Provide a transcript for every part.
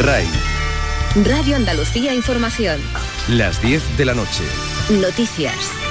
RAI. Radio Andalucía Información. Las 10 de la noche. Noticias.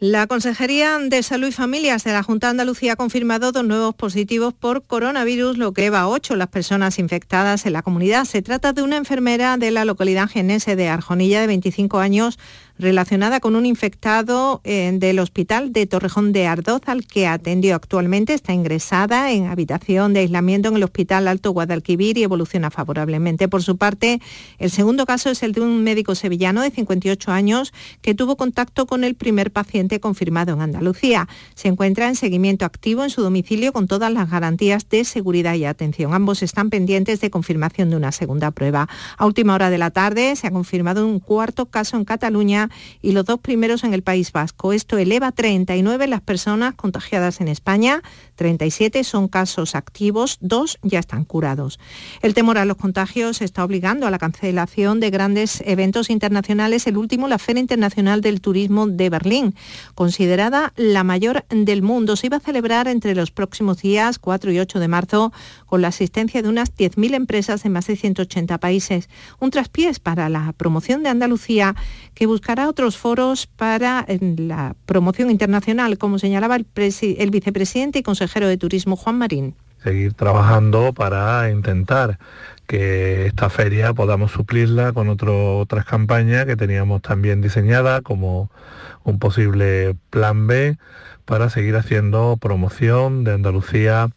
La Consejería de Salud y Familias de la Junta de Andalucía ha confirmado dos nuevos positivos por coronavirus, lo que lleva a ocho las personas infectadas en la comunidad. Se trata de una enfermera de la localidad genese de Arjonilla de 25 años relacionada con un infectado eh, del hospital de Torrejón de Ardoz al que atendió actualmente. Está ingresada en habitación de aislamiento en el Hospital Alto Guadalquivir y evoluciona favorablemente. Por su parte, el segundo caso es el de un médico sevillano de 58 años que tuvo contacto con el primer paciente confirmado en Andalucía. Se encuentra en seguimiento activo en su domicilio con todas las garantías de seguridad y atención. Ambos están pendientes de confirmación de una segunda prueba. A última hora de la tarde se ha confirmado un cuarto caso en Cataluña y los dos primeros en el País Vasco. Esto eleva a 39 las personas contagiadas en España, 37 son casos activos, dos ya están curados. El temor a los contagios está obligando a la cancelación de grandes eventos internacionales, el último la Feria Internacional del Turismo de Berlín, considerada la mayor del mundo. Se iba a celebrar entre los próximos días 4 y 8 de marzo con la asistencia de unas 10.000 empresas en más de 180 países. Un traspiés para la promoción de Andalucía que buscará otros foros para la promoción internacional, como señalaba el, el vicepresidente y consejero de Turismo Juan Marín. Seguir trabajando para intentar que esta feria podamos suplirla con otras campañas que teníamos también diseñadas como un posible plan B para seguir haciendo promoción de Andalucía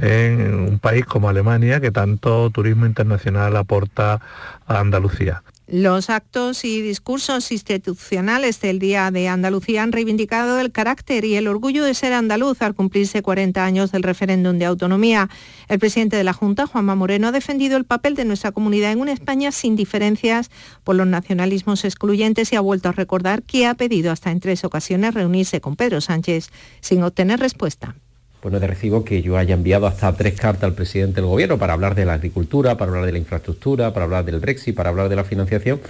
en un país como Alemania que tanto turismo internacional aporta a Andalucía. Los actos y discursos institucionales del Día de Andalucía han reivindicado el carácter y el orgullo de ser andaluz al cumplirse 40 años del referéndum de autonomía. El presidente de la Junta, Juanma Moreno, ha defendido el papel de nuestra comunidad en una España sin diferencias por los nacionalismos excluyentes y ha vuelto a recordar que ha pedido hasta en tres ocasiones reunirse con Pedro Sánchez sin obtener respuesta pues no de recibo que yo haya enviado hasta tres cartas al presidente del gobierno para hablar de la agricultura, para hablar de la infraestructura, para hablar del Brexit, para hablar de la financiación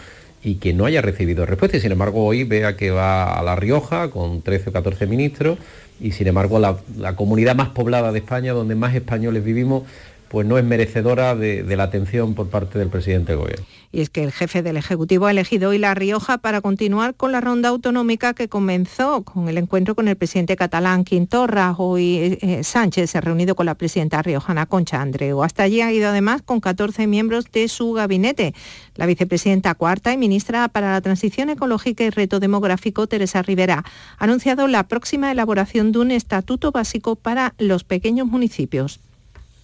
y que no haya recibido respuesta. Y sin embargo hoy vea que va a La Rioja con 13 o 14 ministros y sin embargo la comunidad más poblada de España, donde más españoles vivimos, pues no es merecedora de, la atención por parte del presidente gobierno. Y es que el jefe del Ejecutivo ha elegido hoy La Rioja para continuar con la ronda autonómica que comenzó con el encuentro con el presidente catalán Quintorra. Hoy eh, eh, Sánchez se ha reunido con la presidenta riojana Concha Andreu. Hasta allí ha ido además con 14 miembros de su gabinete. La vicepresidenta cuarta y ministra para la Transición Ecológica y Reto Demográfico, Teresa Rivera, ha anunciado la próxima elaboración de un estatuto básico para los pequeños municipios.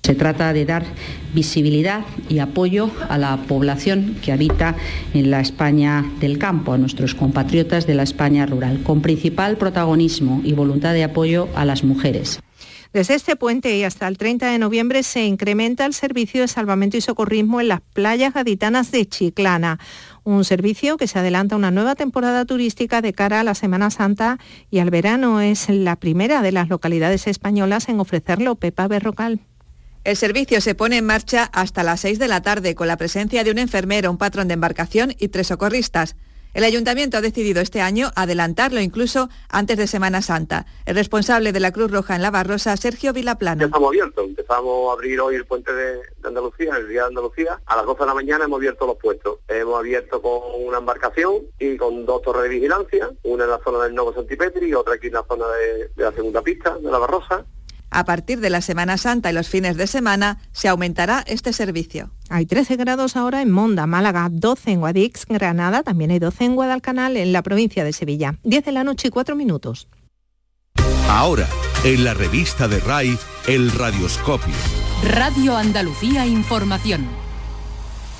Se trata de dar visibilidad y apoyo a la población que habita en la España del campo, a nuestros compatriotas de la España rural, con principal protagonismo y voluntad de apoyo a las mujeres. Desde este puente y hasta el 30 de noviembre se incrementa el servicio de salvamento y socorrismo en las playas gaditanas de Chiclana. Un servicio que se adelanta a una nueva temporada turística de cara a la Semana Santa y al verano. Es la primera de las localidades españolas en ofrecerlo. Pepa Berrocal. El servicio se pone en marcha hasta las 6 de la tarde con la presencia de un enfermero, un patrón de embarcación y tres socorristas. El ayuntamiento ha decidido este año adelantarlo incluso antes de Semana Santa. El responsable de la Cruz Roja en la Barrosa, Sergio Vilaplana. Estamos abiertos. Empezamos a abrir hoy el puente de, Andalucía, el Día de Andalucía. A las 12 de la mañana hemos abierto los puestos. Hemos abierto con una embarcación y con dos torres de vigilancia, una en la zona del Nuevo Santipetri y otra aquí en la zona de la segunda pista, de la Barrosa. A partir de la Semana Santa y los fines de semana se aumentará este servicio. Hay 13 grados ahora en Monda, Málaga, 12 en Guadix, Granada, también hay 12 en Guadalcanal, en la provincia de Sevilla. 10 de la noche y 4 minutos. Ahora, en la revista de RAI, el Radioscopio. Radio Andalucía Información.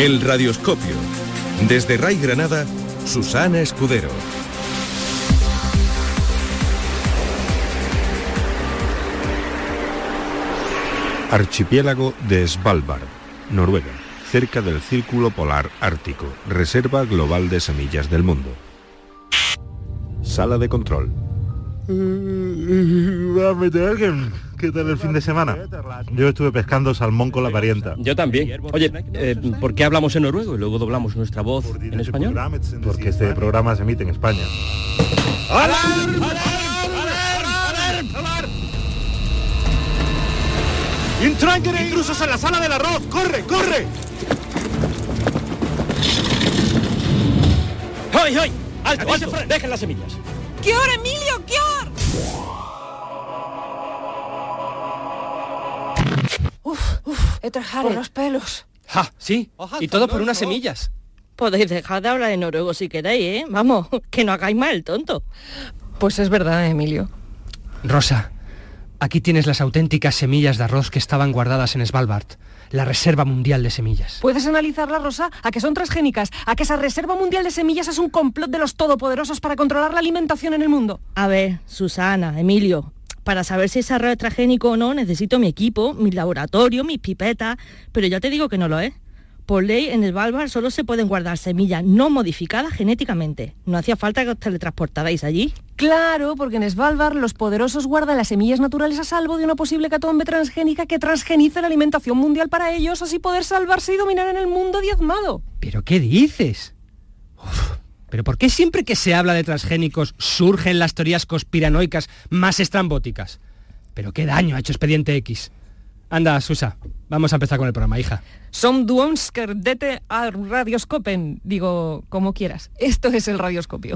El Radioscopio. Desde Ray Granada, Susana Escudero. Archipiélago de Svalbard, Noruega, cerca del Círculo Polar Ártico, Reserva Global de Semillas del Mundo. Sala de control. ¿Qué tal el fin de semana? Yo estuve pescando salmón con la parienta. Yo también. Oye, eh, ¿por qué hablamos en noruego y luego doblamos nuestra voz en español? Porque este programa se emite en España. ¡Intrusos en la sala del arroz! ¡Corre, corre! ¡Hoy, hoy! ¡Alto, alto! ¡Dejen las semillas! ¡Qué hora, Emilio! ¡Qué hora! Uf, uf, he trajado por los pelos. ¡Ja! Sí, y todo por unas semillas. Podéis dejar de hablar en noruego si queréis, ¿eh? Vamos, que no hagáis mal el tonto. Pues es verdad, Emilio. Rosa, aquí tienes las auténticas semillas de arroz que estaban guardadas en Svalbard, la Reserva Mundial de Semillas. ¿Puedes analizarla, Rosa? ¿A que son transgénicas? ¿A que esa Reserva Mundial de Semillas es un complot de los todopoderosos para controlar la alimentación en el mundo? A ver, Susana, Emilio, para saber si ese arroz es transgénico o no, necesito mi equipo, mi laboratorio, mis pipetas, pero ya te digo que no lo es. Por ley, en el Svalbard solo se pueden guardar semillas no modificadas genéticamente. No hacía falta que os teletransportarais allí. Claro, porque en Svalbard los poderosos guardan las semillas naturales a salvo de una posible catombe transgénica que transgenice la alimentación mundial para ellos, así poder salvarse y dominar en el mundo diezmado. ¿Pero qué dices? ¿Pero por qué siempre que se habla de transgénicos surgen las teorías conspiranoicas más estrambóticas? ¿Pero qué daño ha hecho Expediente X? Anda, Susa, vamos a empezar con el programa, hija. Som duonsker dete a radioscopen. Digo, como quieras. Esto es el radioscopio.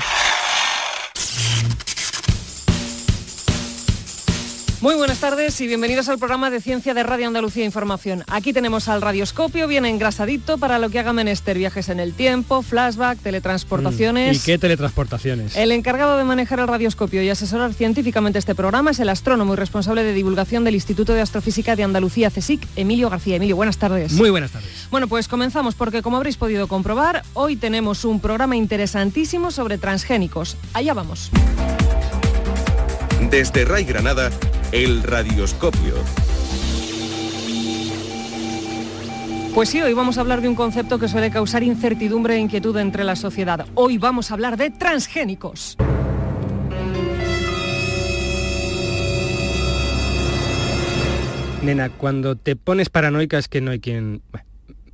Muy buenas tardes y bienvenidos al programa de Ciencia de Radio Andalucía Información. Aquí tenemos al radioscopio, bien engrasadito para lo que haga menester, viajes en el tiempo, flashback, teletransportaciones. ¿Y qué teletransportaciones? El encargado de manejar el radioscopio y asesorar científicamente este programa es el astrónomo y responsable de divulgación del Instituto de Astrofísica de Andalucía, CSIC, Emilio García. Emilio, buenas tardes. Muy buenas tardes. Bueno, pues comenzamos porque como habréis podido comprobar, hoy tenemos un programa interesantísimo sobre transgénicos. Allá vamos. Desde Ray Granada, el radioscopio. Pues sí, hoy vamos a hablar de un concepto que suele causar incertidumbre e inquietud entre la sociedad. Hoy vamos a hablar de transgénicos. Nena, cuando te pones paranoica es que no hay quien... Bueno,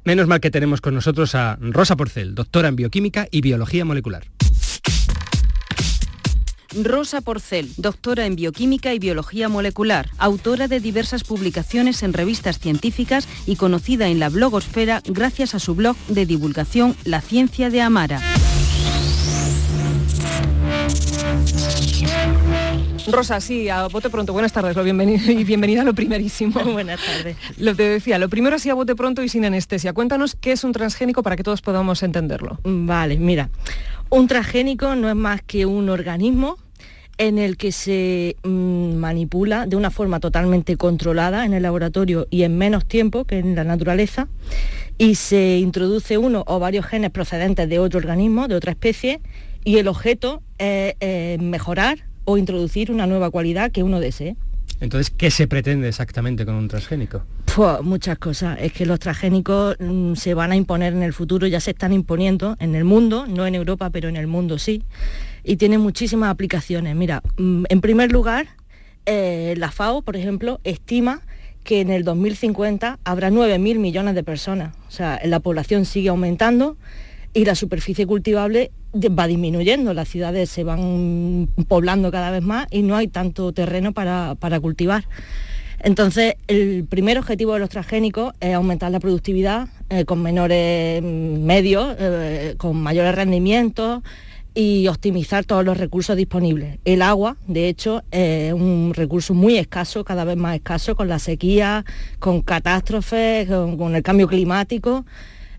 menos mal que tenemos con nosotros a Rosa Porcel, doctora en bioquímica y biología molecular. Rosa Porcel, doctora en bioquímica y biología molecular, autora de diversas publicaciones en revistas científicas y conocida en la blogosfera gracias a su blog de divulgación La Ciencia de Amara. Rosa, sí, a bote pronto. Buenas tardes lo bienvenido, y bienvenida a lo primerísimo. Buenas tardes. Lo te decía, lo primero así a bote pronto y sin anestesia. Cuéntanos qué es un transgénico para que todos podamos entenderlo. Vale, mira. Un transgénico no es más que un organismo en el que se mm, manipula de una forma totalmente controlada en el laboratorio y en menos tiempo que en la naturaleza y se introduce uno o varios genes procedentes de otro organismo, de otra especie, y el objeto es mejorar o introducir una nueva cualidad que uno desee. Entonces, ¿qué se pretende exactamente con un transgénico? Pues muchas cosas. Es que los transgénicos mm, se van a imponer en el futuro, ya se están imponiendo en el mundo, no en Europa, pero en el mundo sí. Y tienen muchísimas aplicaciones. Mira, mm, en primer lugar, eh, la FAO, por ejemplo, estima que en el 2050 habrá 9.000 millones de personas. O sea, la población sigue aumentando y la superficie cultivable va disminuyendo, las ciudades se van poblando cada vez más y no hay tanto terreno para, para cultivar. Entonces, el primer objetivo de los transgénicos es aumentar la productividad eh, con menores medios, eh, con mayores rendimientos y optimizar todos los recursos disponibles. El agua, de hecho, es un recurso muy escaso, cada vez más escaso, con la sequía, con catástrofes, con, con el cambio climático.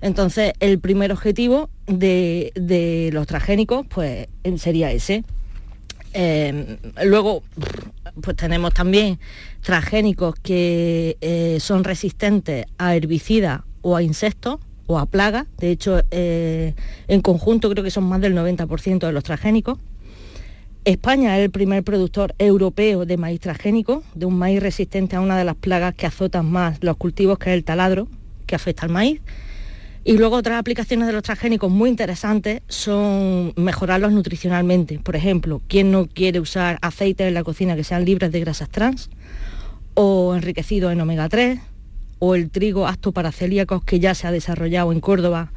Entonces, el primer objetivo de, los transgénicos pues, sería ese. Eh, luego, pues tenemos también transgénicos que eh, son resistentes a herbicidas o a insectos o a plagas. De hecho, eh, en conjunto creo que son más del 90% de los transgénicos. España es el primer productor europeo de maíz transgénico, de un maíz resistente a una de las plagas que azotan más los cultivos, que es el taladro, que afecta al maíz. Y luego otras aplicaciones de los transgénicos muy interesantes son mejorarlos nutricionalmente. Por ejemplo, ¿quién no quiere usar aceites en la cocina que sean libres de grasas trans? O enriquecidos en omega 3, o el trigo apto para celíacos que ya se ha desarrollado en Córdoba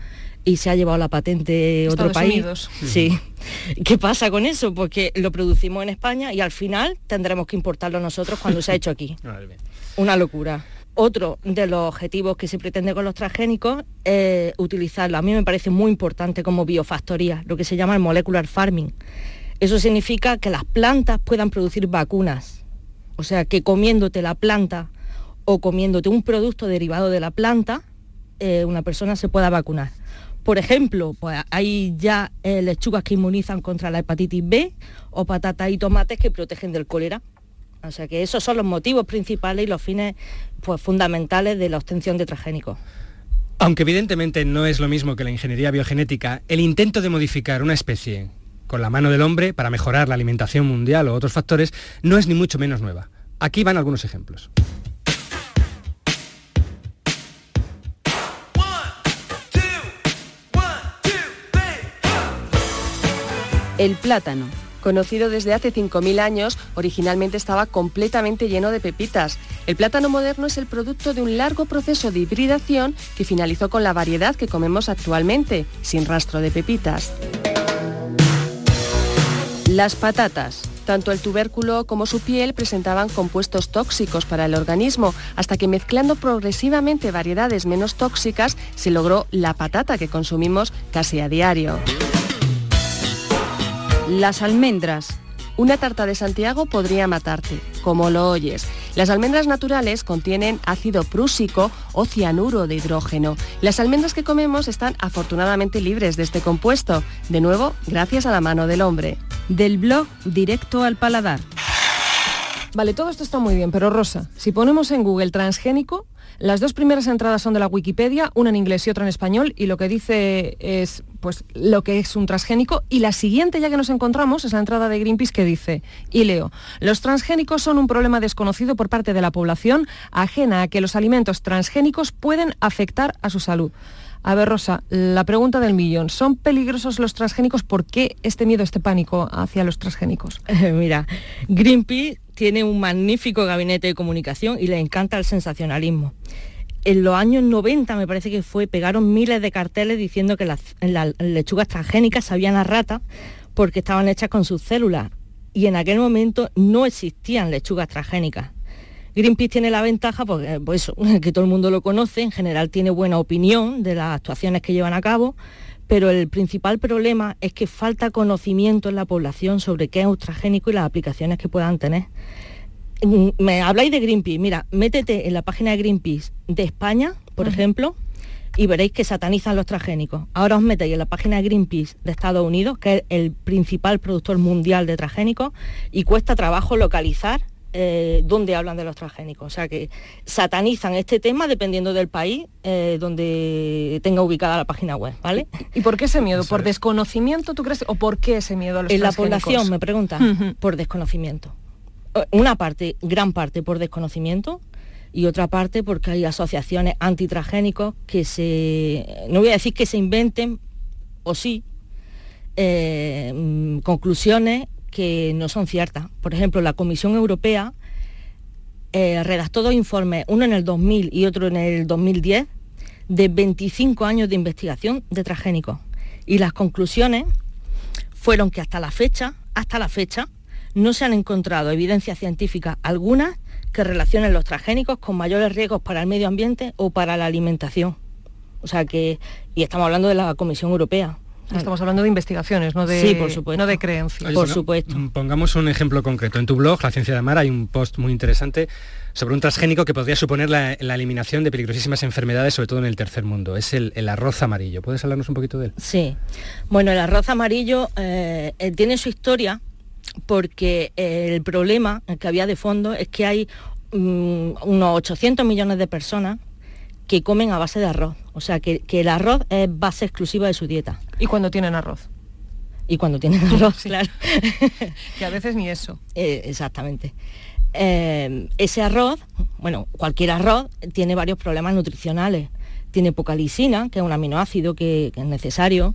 y se ha llevado la patente otro país. Unidos. Sí. ¿Qué pasa con eso? Porque lo producimos en España y al final tendremos que importarlo nosotros cuando se ha hecho aquí. Una locura. Otro de los objetivos que se pretende con los transgénicos es utilizarlo. A mí me parece muy importante como biofactoría, lo que se llama el molecular farming. Eso significa que las plantas puedan producir vacunas. O sea, que comiéndote la planta o comiéndote un producto derivado de la planta, eh, una persona se pueda vacunar. Por ejemplo, pues hay ya eh, lechugas que inmunizan contra la hepatitis B o patatas y tomates que protegen del cólera. O sea que esos son los motivos principales y los fines pues, fundamentales de la obtención de transgénicos. Aunque evidentemente no es lo mismo que la ingeniería biogenética, el intento de modificar una especie con la mano del hombre para mejorar la alimentación mundial o otros factores no es ni mucho menos nueva. Aquí van algunos ejemplos. El plátano. Conocido desde hace 5.000 años, originalmente estaba completamente lleno de pepitas. El plátano moderno es el producto de un largo proceso de hibridación que finalizó con la variedad que comemos actualmente, sin rastro de pepitas. Las patatas. Tanto el tubérculo como su piel presentaban compuestos tóxicos para el organismo, hasta que mezclando progresivamente variedades menos tóxicas se logró la patata que consumimos casi a diario. Las almendras. Una tarta de Santiago podría matarte, como lo oyes. Las almendras naturales contienen ácido prúsico o cianuro de hidrógeno. Las almendras que comemos están afortunadamente libres de este compuesto, de nuevo gracias a la mano del hombre. Del blog directo al paladar. Vale, todo esto está muy bien, pero Rosa, si ponemos en Google transgénico, las dos primeras entradas son de la Wikipedia, una en inglés y otra en español, y lo que dice es pues lo que es un transgénico. Y la siguiente ya que nos encontramos es la entrada de Greenpeace que dice, y leo, los transgénicos son un problema desconocido por parte de la población, ajena a que los alimentos transgénicos pueden afectar a su salud. A ver, Rosa, la pregunta del millón. ¿Son peligrosos los transgénicos? ¿Por qué este miedo, este pánico hacia los transgénicos? Mira, Greenpeace tiene un magnífico gabinete de comunicación y le encanta el sensacionalismo. En los años 90 me parece que fue, pegaron miles de carteles diciendo que las, lechugas transgénicas sabían a rata porque estaban hechas con sus células y en aquel momento no existían lechugas transgénicas. Greenpeace tiene la ventaja, porque, pues, que todo el mundo lo conoce, en general tiene buena opinión de las actuaciones que llevan a cabo, pero el principal problema es que falta conocimiento en la población sobre qué es un transgénico y las aplicaciones que puedan tener. Mm, Me habláis de Greenpeace, mira, métete en la página de Greenpeace de España, por ejemplo, y veréis que satanizan los transgénicos. Ahora os metéis en la página de Greenpeace de Estados Unidos, que es el principal productor mundial de transgénicos, y cuesta trabajo localizar eh, dónde hablan de los transgénicos. O sea que satanizan este tema dependiendo del país eh, donde tenga ubicada la página web, ¿vale? ¿Y por qué ese miedo? ¿Por desconocimiento, tú crees? ¿O por qué ese miedo a los En la transgénicos? población, me pregunta, por desconocimiento. Una parte, gran parte por desconocimiento y otra parte porque hay asociaciones antitransgénicos que se, no voy a decir que se inventen, o sí, eh, mm, conclusiones que no son ciertas. Por ejemplo, la Comisión Europea eh, redactó dos informes, uno en el 2000 y otro en el 2010, de 25 años de investigación de transgénicos. Y las conclusiones fueron que hasta la fecha, hasta la fecha, no se han encontrado evidencias científicas algunas que relacionen los transgénicos con mayores riesgos para el medio ambiente o para la alimentación. O sea que, y estamos hablando de la Comisión Europea. Estamos hablando de investigaciones, no de, Sí, por supuesto. no de creencias. Oye, bueno, mm, Pongamos un ejemplo concreto. En tu blog, La Ciencia de Mar, hay un post muy interesante sobre un transgénico que podría suponer la, la eliminación de peligrosísimas enfermedades, sobre todo en el tercer mundo. Es el, el arroz amarillo. ¿Puedes hablarnos un poquito de él? Sí. Bueno, el arroz amarillo eh, eh, tiene su historia porque eh, el problema que había de fondo es que hay mm, unos 800 millones de personas que comen a base de arroz. O sea, que, que el arroz es base exclusiva de su dieta. ¿Y cuando tienen arroz? Y cuando tienen arroz, claro. que a veces ni eso. Eh, exactamente. Eh, ese arroz, bueno, cualquier arroz tiene varios problemas nutricionales. Tiene poca lisina, que es un aminoácido que, es necesario.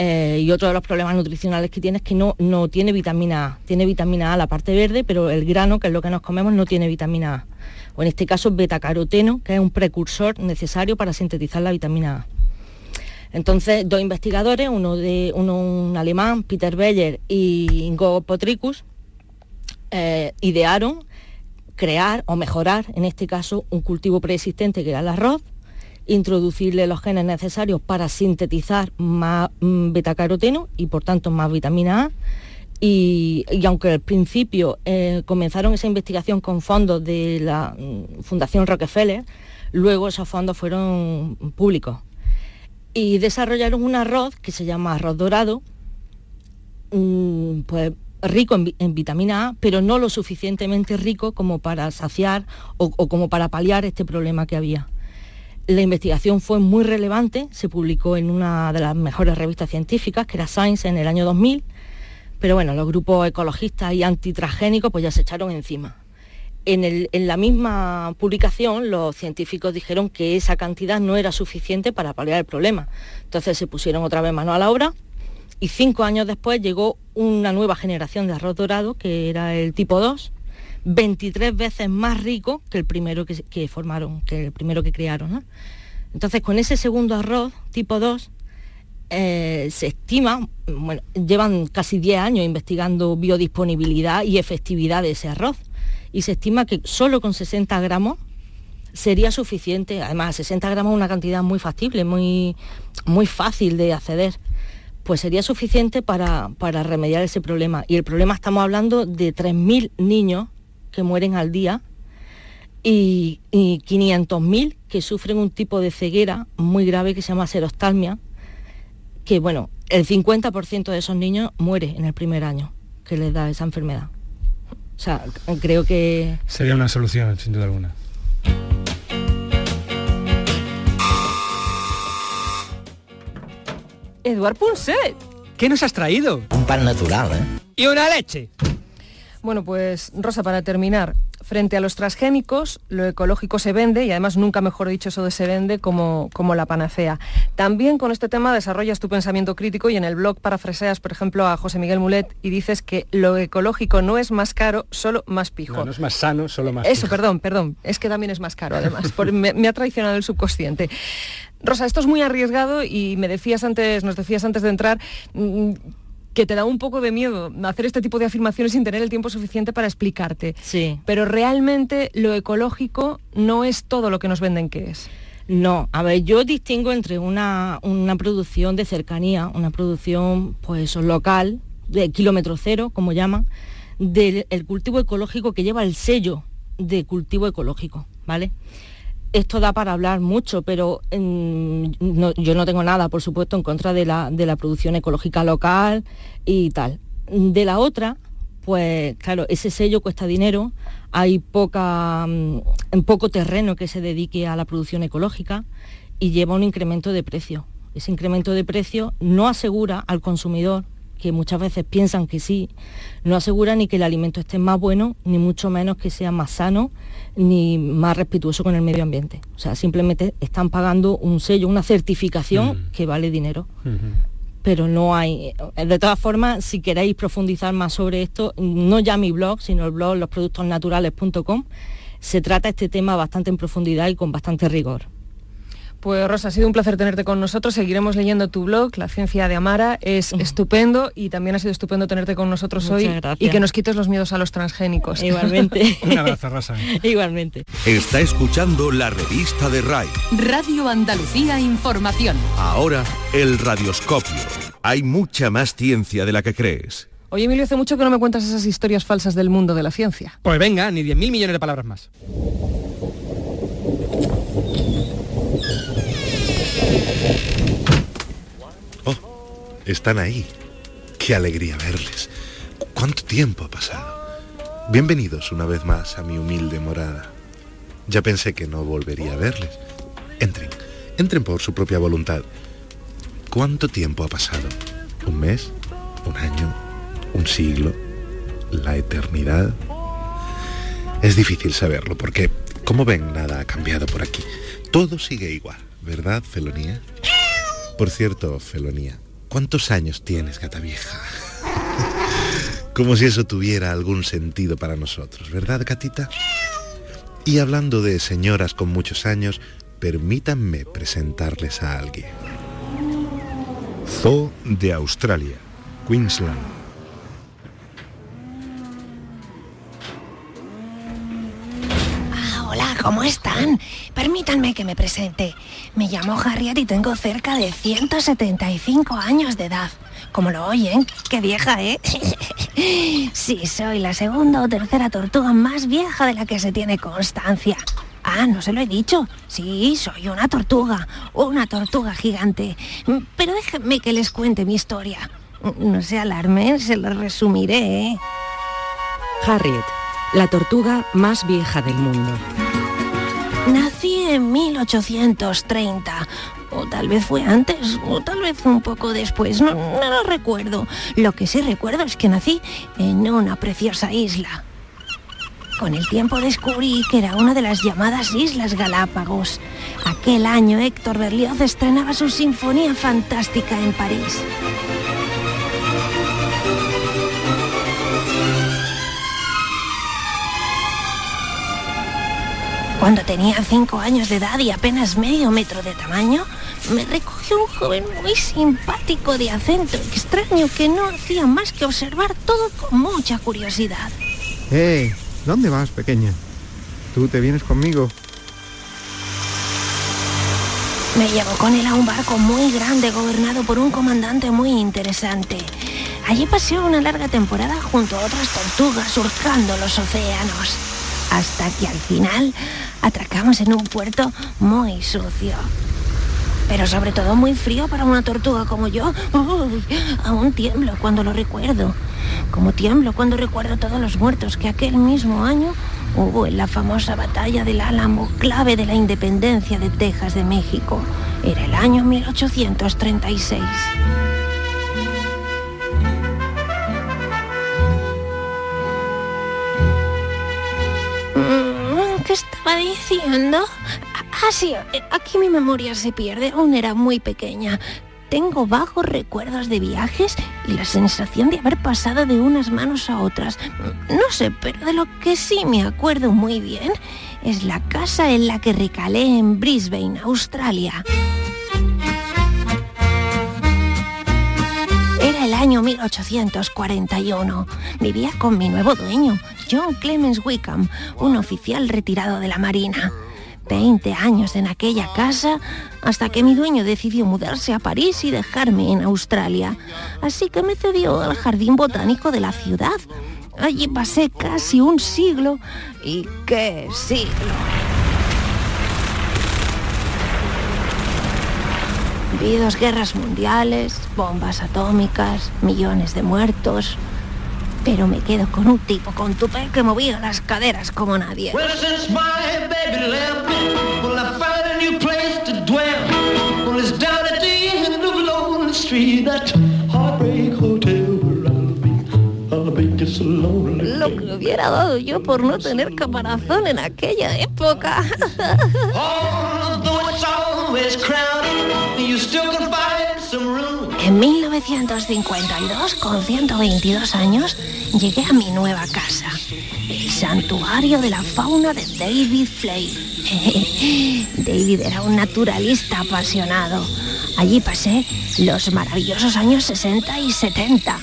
Eh, y otro de los problemas nutricionales que tiene es que no, no tiene vitamina A. Tiene vitamina A la parte verde, pero el grano, que es lo que nos comemos, no tiene vitamina A. O en este caso betacaroteno, que es un precursor necesario para sintetizar la vitamina A. Entonces, dos investigadores, uno de uno un alemán, Peter Beller y Ingo Potricus, eh, idearon crear o mejorar, en este caso, un cultivo preexistente que era el arroz, introducirle los genes necesarios para sintetizar más mm, betacaroteno y por tanto más vitamina A. Y, aunque al principio eh, comenzaron esa investigación con fondos de la mm, Fundación Rockefeller, luego esos fondos fueron públicos. Y desarrollaron un arroz que se llama arroz dorado, mm, pues rico en, vitamina A, pero no lo suficientemente rico como para saciar o, como para paliar este problema que había. La investigación fue muy relevante, se publicó en una de las mejores revistas científicas, que era Science, en el año 2000, pero bueno, los grupos ecologistas y antitrasgénicos pues ya se echaron encima. En, en, la misma publicación los científicos dijeron que esa cantidad no era suficiente para paliar el problema. Entonces se pusieron otra vez mano a la obra y cinco años después llegó una nueva generación de arroz dorado, que era el tipo 2, 23 veces más rico que el primero que, formaron, que el primero que crearon. Entonces, con ese segundo arroz, tipo 2, eh, se estima, bueno, llevan casi 10 años investigando biodisponibilidad y efectividad de ese arroz, y se estima que solo con 60 gramos sería suficiente, además 60 gramos es una cantidad muy factible, muy, muy fácil de acceder pues sería suficiente para, remediar ese problema. Y el problema estamos hablando de 3.000 niños que mueren al día y, 500.000 que sufren un tipo de ceguera muy grave que se llama serostalmia, que bueno, el 50% de esos niños muere en el primer año que les da esa enfermedad. O sea, creo que... Sería una solución, sin duda alguna. Eduard Punset. ¿Qué nos has traído? Un pan natural, ¿eh? Y una leche. Bueno, pues Rosa, para terminar, frente a los transgénicos, lo ecológico se vende, y además nunca mejor dicho eso de se vende como, como la panacea. También con este tema desarrollas tu pensamiento crítico y en el blog parafraseas, por ejemplo, a José Miguel Mulet y dices que lo ecológico no es más caro, solo más pijo. No, es más sano, solo más Eso, perdón, perdón. Es que también es más caro, además. me ha traicionado el subconsciente. Rosa, esto es muy arriesgado y me decías antes, nos decías antes de entrar mm, que te da un poco de miedo hacer este tipo de afirmaciones sin tener el tiempo suficiente para explicarte. Sí. Pero realmente lo ecológico no es todo lo que nos venden que es. No, a ver, yo distingo entre una, producción de cercanía, una producción pues local, de kilómetro cero, como llaman, del cultivo ecológico que lleva el sello de cultivo ecológico, ¿vale? Esto da para hablar mucho, pero yo no tengo nada, por supuesto, en contra de la, de la producción ecológica local y tal. De la otra, pues claro, ese sello cuesta dinero, hay poca, mm, poco terreno que se dedique a la producción ecológica y lleva un incremento de precio. Ese incremento de precio no asegura al consumidor que muchas veces piensan que sí, no asegura ni que el alimento esté más bueno, ni mucho menos que sea más sano, ni más respetuoso con el medio ambiente. O sea, simplemente están pagando un sello, una certificación que vale dinero. Pero no hay... De todas formas, si queréis profundizar más sobre esto, no ya mi blog, sino el blog losproductosnaturales.com, se trata este tema bastante en profundidad y con bastante rigor. Pues Rosa, ha sido un placer tenerte con nosotros. Seguiremos leyendo tu blog, La Ciencia de Amara. Es estupendo y también ha sido estupendo tenerte con nosotros hoy y que nos quites los miedos a los transgénicos. Igualmente. un abrazo, Rosa. Igualmente. Está escuchando la revista de RAI. Radio Andalucía Información. Ahora, el radioscopio. Hay mucha más ciencia de la que crees. Oye, Emilio, hace mucho que no me cuentas esas historias falsas del mundo de la ciencia. Pues venga, ni 10.000 millones de palabras más. Están ahí. Qué alegría verles. ¿Cuánto tiempo ha pasado? Bienvenidos una vez más a mi humilde morada. Ya pensé que no volvería a verles. Entren, entren por su propia voluntad. ¿Cuánto tiempo ha pasado? ¿Un mes? un año, un siglo, la eternidad. Es difícil saberlo porque, como ven, nada ha cambiado por aquí. Todo sigue igual, ¿verdad, Felonía? Por cierto, Felonía, ¿cuántos años tienes, gata vieja? Como si eso tuviera algún sentido para nosotros, ¿verdad, gatita? Y hablando de señoras con muchos años, permítanme presentarles a alguien. Zoo de Australia, Queensland. Ah, hola, ¿cómo están? Permítanme que me presente. Me llamo Harriet y tengo cerca de 175 años de edad. Como lo oyen, qué vieja, ¿eh? sí, soy la segunda o tercera tortuga más vieja de la que se tiene constancia. Ah, no se lo he dicho. Sí, soy una tortuga, una tortuga gigante. Pero déjenme que les cuente mi historia. No se alarmen, se lo resumiré. ¿eh? Harriet, la tortuga más vieja del mundo. Nací en 1830. O tal vez fue antes, o tal vez un poco después, no, no lo recuerdo. Lo que sí recuerdo es que nací en una preciosa isla. Con el tiempo descubrí que era una de las llamadas Islas Galápagos. Aquel año Héctor Berlioz estrenaba su Sinfonía Fantástica en París. Cuando tenía cinco años de edad y apenas medio metro de tamaño, me recogió un joven muy simpático de acento extraño que no hacía más que observar todo con mucha curiosidad. ¡Eh! ¿Dónde vas, pequeña? ¿Tú te vienes conmigo? Me llevó con él a un barco muy grande gobernado por un comandante muy interesante. Allí pasé una larga temporada junto a otras tortugas surcando los océanos, hasta que al final atracamos en un puerto muy sucio. Pero sobre todo muy frío para una tortuga como yo. Uy, aún tiemblo cuando lo recuerdo. Como tiemblo cuando recuerdo todos los muertos que aquel mismo año hubo en la famosa batalla del Álamo, clave de la independencia de Texas de México. Era el año 1836. Mm, ¿Qué estaba diciendo? Ah, sí, eh, aquí mi memoria se pierde, aún era muy pequeña. Tengo vagos recuerdos de viajes y la sensación de haber pasado de unas manos a otras. No sé, pero de lo que sí me acuerdo muy bien es la casa en la que recalé en Brisbane, Australia. 1841. Vivía con mi nuevo dueño, John Clemens Wickham, un oficial retirado de la Marina. 20 años en aquella casa hasta que mi dueño decidió mudarse a París y dejarme en Australia. Así que me cedió al jardín botánico de la ciudad. Allí pasé casi un siglo. ¿Y qué siglo? Vi dos guerras mundiales, bombas atómicas, millones de muertos. Pero me quedo con un tipo con tupé que movía las caderas como nadie. Lo que hubiera dado yo por no tener caparazón en aquella época. En 1952, con 122 años, llegué a mi nueva casa, el santuario de la fauna de David Flay. David era un naturalista apasionado. Allí pasé los maravillosos años 60 y 70.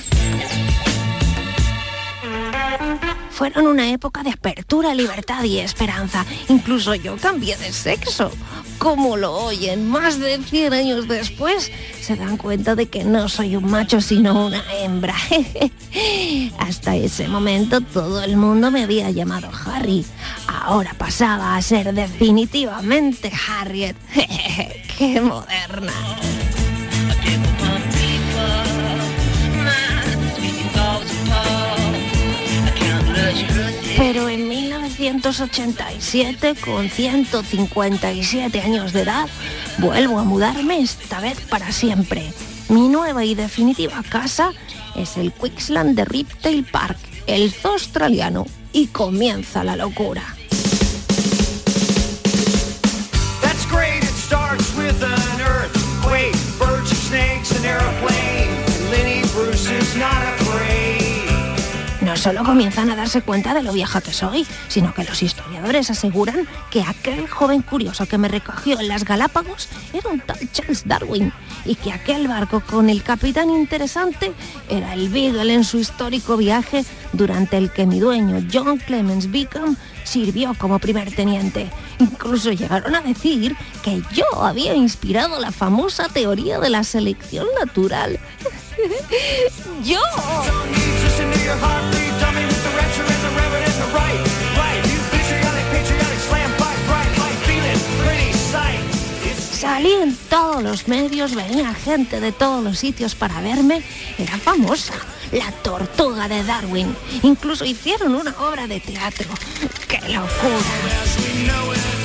Fueron una época de apertura, libertad y esperanza. Incluso yo cambié de sexo. Como lo oyen, más de 100 años después, se dan cuenta de que no soy un macho, sino una hembra. Hasta ese momento todo el mundo me había llamado Harry. Ahora pasaba a ser definitivamente Harriet. ¡Qué moderna! Pero en 1987, con 157 años de edad, vuelvo a mudarme esta vez para siempre. Mi nueva y definitiva casa Es el Queensland de Riptail Park, el zoo australiano, y comienza la locura. Solo comienzan a darse cuenta de lo vieja que soy, sino que los historiadores aseguran que aquel joven curioso que me recogió en las Galápagos era un tal Charles Darwin y que aquel barco con el capitán interesante era el Beagle en su histórico viaje durante el que mi dueño John Clemens Beacon sirvió como primer teniente. Incluso llegaron a decir que yo había inspirado la famosa teoría de la selección natural. yo. Salí en todos los medios, venía gente de todos los sitios para verme. Era famosa, la tortuga de Darwin. Incluso hicieron una obra de teatro. ¡Qué locura!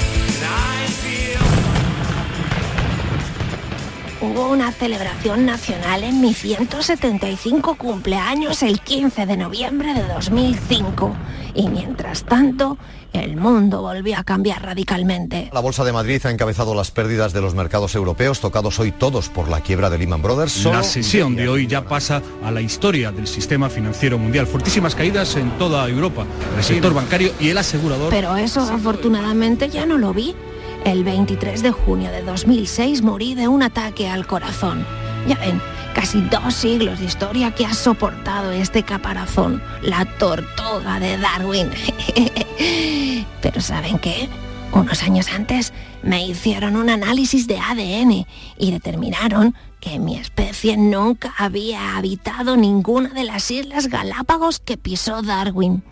Hubo una celebración nacional en mi 175 cumpleaños el 15 de noviembre de 2005. Y mientras tanto, el mundo volvió a cambiar radicalmente. La Bolsa de Madrid ha encabezado las pérdidas de los mercados europeos, tocados hoy todos por la quiebra de Lehman Brothers. Solo- La sesión de hoy ya pasa a la historia del sistema financiero mundial. Fortísimas caídas en toda Europa, el sector bancario y el asegurador. Pero eso afortunadamente ya no lo vi. El 23 de junio de 2006 morí de un ataque al corazón. Ya ven, casi dos siglos de historia que ha soportado este caparazón, la tortuga de Darwin. Pero ¿saben qué? Unos años antes me hicieron un análisis de ADN y determinaron que mi especie nunca había habitado ninguna de las Islas Galápagos que pisó Darwin.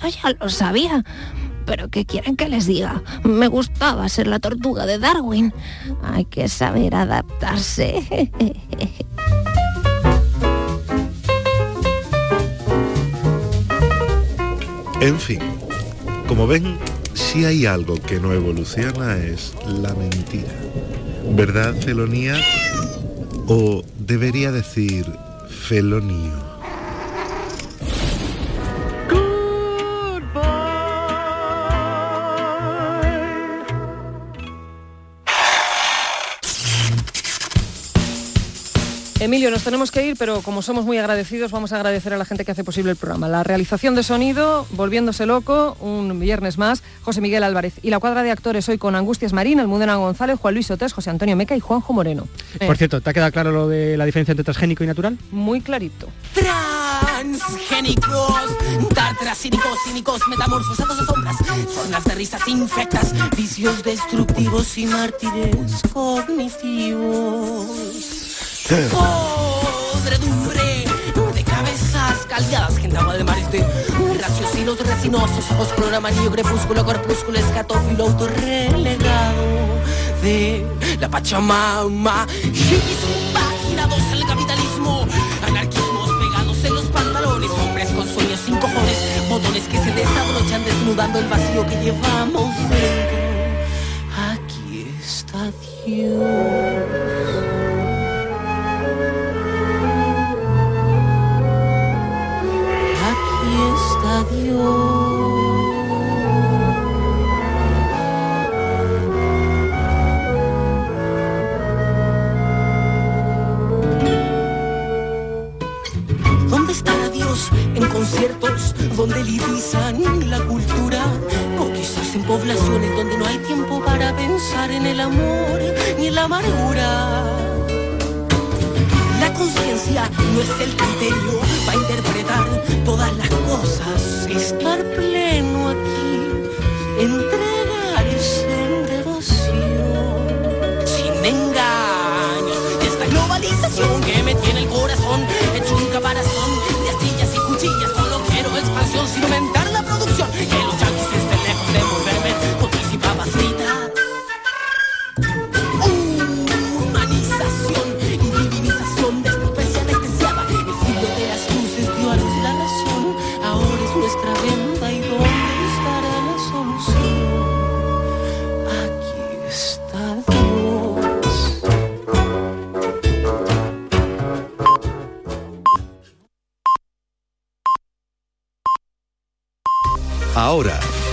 Yo ya lo sabía, pero ¿qué quieren que les diga? Me gustaba ser la tortuga de Darwin. Hay que saber adaptarse. En fin, como ven, si hay algo que no evoluciona es la mentira. ¿Verdad, Felonía? O debería decir felonío. Emilio, nos tenemos que ir, pero como somos muy agradecidos, vamos a agradecer a la gente que hace posible el programa. La realización de sonido, volviéndose loco, un viernes más, José Miguel Álvarez. Y la cuadra de actores hoy con Angustias Marín, Almudena González, Juan Luis Otés, José Antonio Meca y Juanjo Moreno. Eh, Por cierto, ¿te ha quedado claro lo de la diferencia entre transgénico y natural? Muy clarito. Transgénicos, tártaras, cínicos, cínicos, metamorfosados a sombras, zonas de risas infectas, vicios destructivos y mártires cognitivos. Podredumbre de cabezas caldeadas, gente agua de mares de raciocinos resinosos, ojos programanillo, crepúsculo, corpúsculo, escatófilo, autorrelegado de la Pachamama. En el capitalismo, anarquismos pegados en los pantalones, hombres con sueños sin cojones, botones que se desabrochan desnudando el vacío que llevamos dentro. Aquí está Dios. Donde lirizan la cultura? O quizás en poblaciones donde no hay tiempo para pensar en el amor ni en la amargura conciencia no es el criterio para interpretar todas las cosas. Estar pleno aquí, entregar ese vacío sin engaño. Esta globalización que me tiene el corazón hecho un caparazón de astillas y cuchillas, solo quiero expansión sin mental.